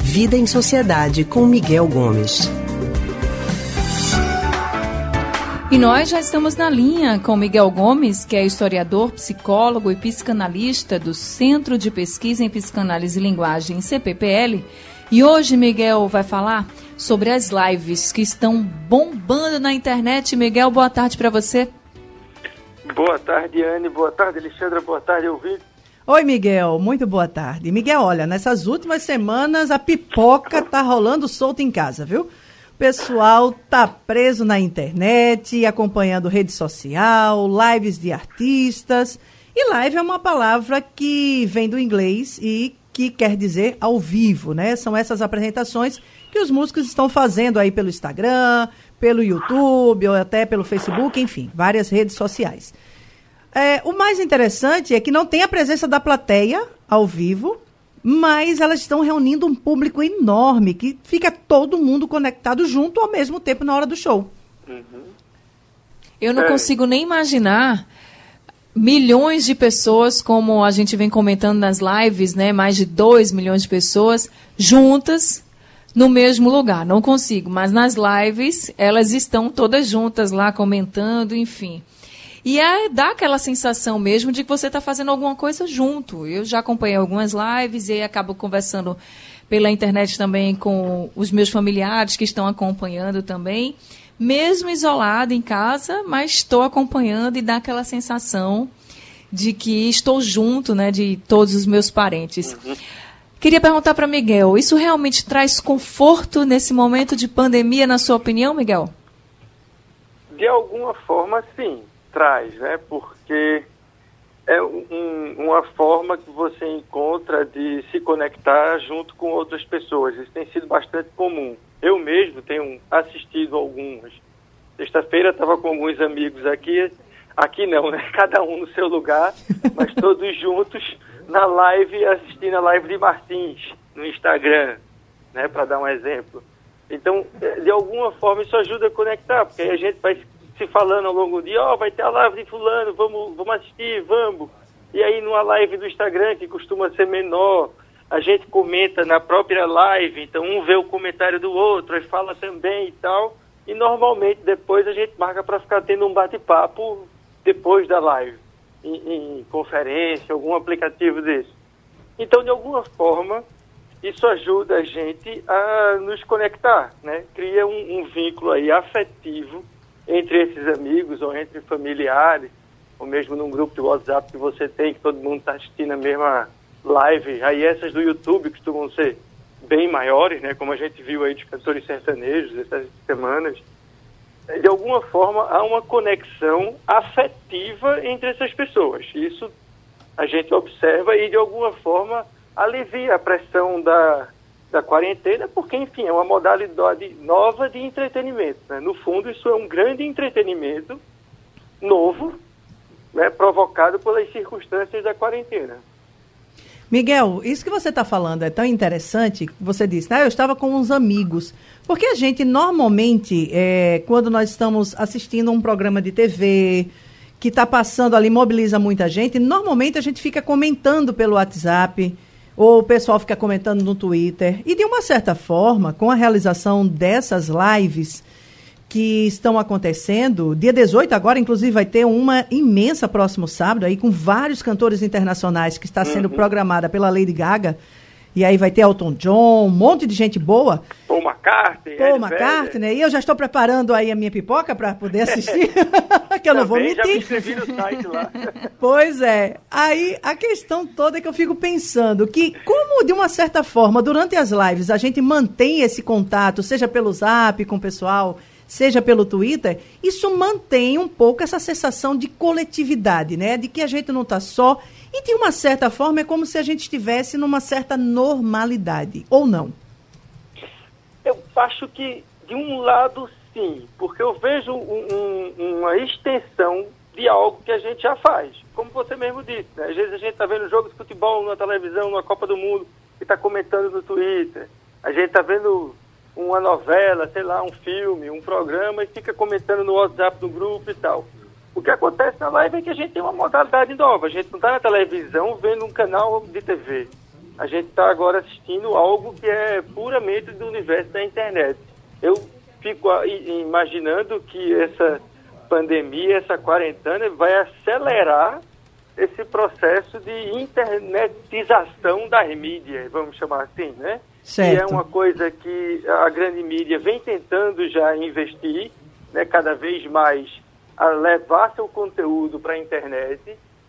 Vida em Sociedade com Miguel Gomes. E nós já estamos na linha com Miguel Gomes, que é historiador, psicólogo e psicanalista do Centro de Pesquisa em Psicanálise e Linguagem, CPPL. E hoje Miguel vai falar sobre as lives que estão bombando na internet. Miguel, boa tarde para você. Boa tarde, Anne. Boa tarde, Alexandra. Boa tarde, ouvinte. Oi, Miguel. Muito boa tarde. Miguel, olha, nessas últimas semanas a pipoca tá rolando solta em casa, viu? O pessoal tá preso na internet, acompanhando rede social, lives de artistas. E live é uma palavra que vem do inglês e que quer dizer ao vivo, né? São essas apresentações que os músicos estão fazendo aí pelo Instagram, pelo YouTube ou até pelo Facebook, enfim, várias redes sociais. É, o mais interessante é que não tem a presença da plateia ao vivo, mas elas estão reunindo um público enorme que fica todo mundo conectado junto ao mesmo tempo na hora do show. Uhum. Eu não é. consigo nem imaginar milhões de pessoas, como a gente vem comentando nas lives, né? Mais de 2 milhões de pessoas juntas no mesmo lugar. Não consigo, mas nas lives elas estão todas juntas lá comentando, enfim. E é, dá aquela sensação mesmo de que você está fazendo alguma coisa junto. Eu já acompanhei algumas lives e acabo conversando pela internet também com os meus familiares que estão acompanhando também. Mesmo isolado em casa, mas estou acompanhando e dá aquela sensação de que estou junto né, de todos os meus parentes. Uhum. Queria perguntar para Miguel, isso realmente traz conforto nesse momento de pandemia, na sua opinião, Miguel? De alguma forma, sim traz, né? Porque é um, uma forma que você encontra de se conectar junto com outras pessoas. Isso tem sido bastante comum. Eu mesmo tenho assistido algumas. Sexta-feira estava com alguns amigos aqui, aqui não, né? Cada um no seu lugar, mas todos juntos na live, assistindo a live de Martins no Instagram, né? Para dar um exemplo. Então, de alguma forma, isso ajuda a conectar, porque aí a gente vai se falando ao longo do dia, ó, oh, vai ter a live de fulano, vamos, vamos assistir, vamos. E aí numa live do Instagram, que costuma ser menor, a gente comenta na própria live, então um vê o comentário do outro, aí fala também e tal. E normalmente depois a gente marca para ficar tendo um bate-papo depois da live, em, em, conferência, algum aplicativo desse. Então, de alguma forma, isso ajuda a gente a nos conectar, né? Cria um, um vínculo aí afetivo entre esses amigos ou entre familiares, ou mesmo num grupo de WhatsApp que você tem, que todo mundo está assistindo a mesma live. Aí essas do YouTube costumam ser bem maiores, né? Como a gente viu aí de cantores sertanejos essas semanas. De alguma forma, há uma conexão afetiva entre essas pessoas. Isso a gente observa e, de alguma forma, alivia a pressão da, da quarentena, porque, enfim, é uma modalidade nova de entretenimento. Né? No fundo, isso é um grande entretenimento novo, né, provocado pelas circunstâncias da quarentena. Miguel, isso que você está falando é tão interessante. Você disse, ah, eu estava com uns amigos. Porque a gente, normalmente, é, quando nós estamos assistindo um programa de TV que está passando ali, mobiliza muita gente, normalmente a gente fica comentando pelo WhatsApp, ou o pessoal fica comentando no Twitter. E de uma certa forma, com a realização dessas lives que estão acontecendo, dia 18 agora, inclusive, vai ter uma imensa próximo sábado aí com vários cantores internacionais que está sendo uhum. programada pela Lady Gaga. E aí vai ter Elton John, um monte de gente boa. Paul McCartney. Paul McCartney. Né? E eu já estou preparando aí a minha pipoca para poder assistir. que eu não vou mentir. Já me inscrevi no site lá. pois é. Aí a questão toda é que eu fico pensando que, como de uma certa forma, durante as lives, a gente mantém esse contato, seja pelo zap com o pessoal, seja pelo Twitter, isso mantém um pouco essa sensação de coletividade, né? De que a gente não está só e de uma certa forma é como se a gente estivesse numa certa normalidade, ou não? Eu acho que de um lado sim, porque eu vejo um, um, uma extensão de algo que a gente já faz. Como você mesmo disse, né? às vezes a gente está vendo jogo de futebol na televisão, numa Copa do Mundo, e está comentando no Twitter. A gente está vendo uma novela, sei lá, um filme, um programa, e fica comentando no WhatsApp do grupo e tal. O que acontece na live é que a gente tem uma modalidade nova. A gente não está na televisão vendo um canal de TV. A gente está agora assistindo algo que é puramente do universo da internet. Eu fico imaginando que essa pandemia, essa quarentena, vai acelerar esse processo de internetização das mídias, vamos chamar assim, né? Certo. Que é uma coisa que a grande mídia vem tentando já investir, né, cada vez mais a levar seu conteúdo para a internet.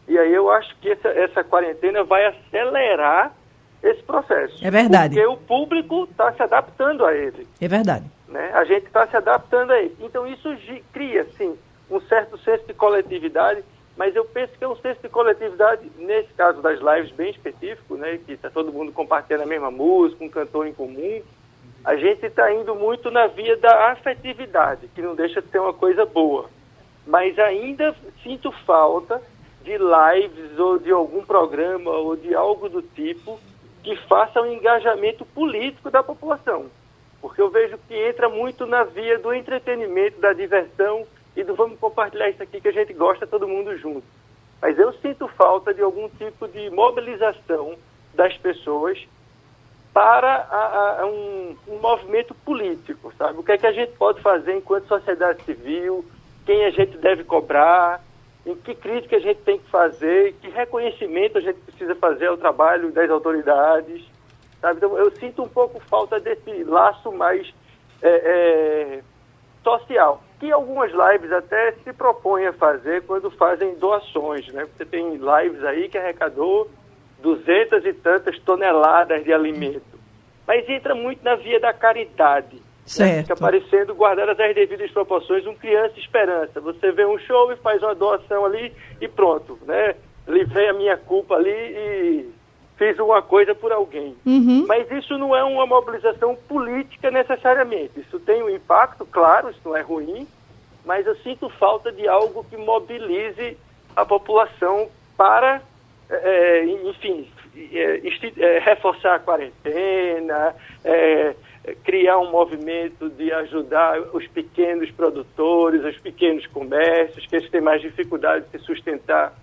E aí eu acho que essa, essa quarentena vai acelerar esse processo. É verdade. Porque o público está se adaptando a ele. É verdade. Né? A gente está se adaptando a ele. Então isso cria, sim, um certo senso de coletividade, mas eu penso que é um senso de coletividade, nesse caso das lives bem específico, né, que está todo mundo compartilhando a mesma música, um cantor em comum, a gente está indo muito na via da afetividade, que não deixa de ser uma coisa boa. Mas ainda sinto falta de lives ou de algum programa ou de algo do tipo que faça um engajamento político da população. Porque eu vejo que entra muito na via do entretenimento, da diversão e do vamos compartilhar isso aqui que a gente gosta todo mundo junto. Mas eu sinto falta de algum tipo de mobilização das pessoas para a, a, um, um, movimento político, sabe? O que é que a gente pode fazer enquanto sociedade civil, quem a gente deve cobrar, em que crítica a gente tem que fazer, que reconhecimento a gente precisa fazer ao trabalho das autoridades, sabe? Então, eu sinto um pouco falta desse laço mais é, é, social, que algumas lives até se propõem a fazer quando fazem doações, né? Você tem lives aí que arrecadou duzentas e tantas toneladas de alimento, mas entra muito na via da caridade. Certo. Né? Fica parecendo, guardadas as devidas proporções, um criança esperança. Você vê um show e faz uma doação ali e pronto, né? Livrei a minha culpa ali e fiz uma coisa por alguém. Uhum. Mas isso não é uma mobilização política necessariamente. Isso tem um impacto, claro, isso não é ruim, mas eu sinto falta de algo que mobilize a população para, é, enfim, é, é, reforçar a quarentena, é, criar um movimento de ajudar os pequenos produtores, os pequenos comércios, que eles têm mais dificuldade de se sustentar,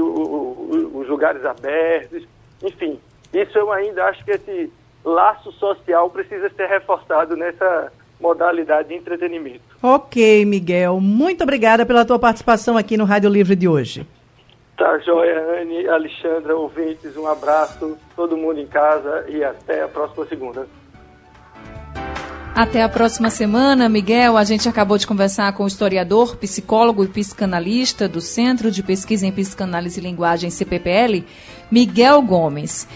o, os lugares abertos, enfim. Isso eu ainda acho que esse laço social precisa ser reforçado nessa modalidade de entretenimento. Ok, Miguel. Muito obrigada pela tua participação aqui no Rádio Livre de hoje. Tá, joia, Anne, Alexandra, ouvintes, um abraço, todo mundo em casa e até a próxima segunda. Até a próxima semana, Miguel. A gente acabou de conversar com o historiador, psicólogo e psicanalista do Centro de Pesquisa em Psicanálise e Linguagem, CPPL, Miguel Gomes.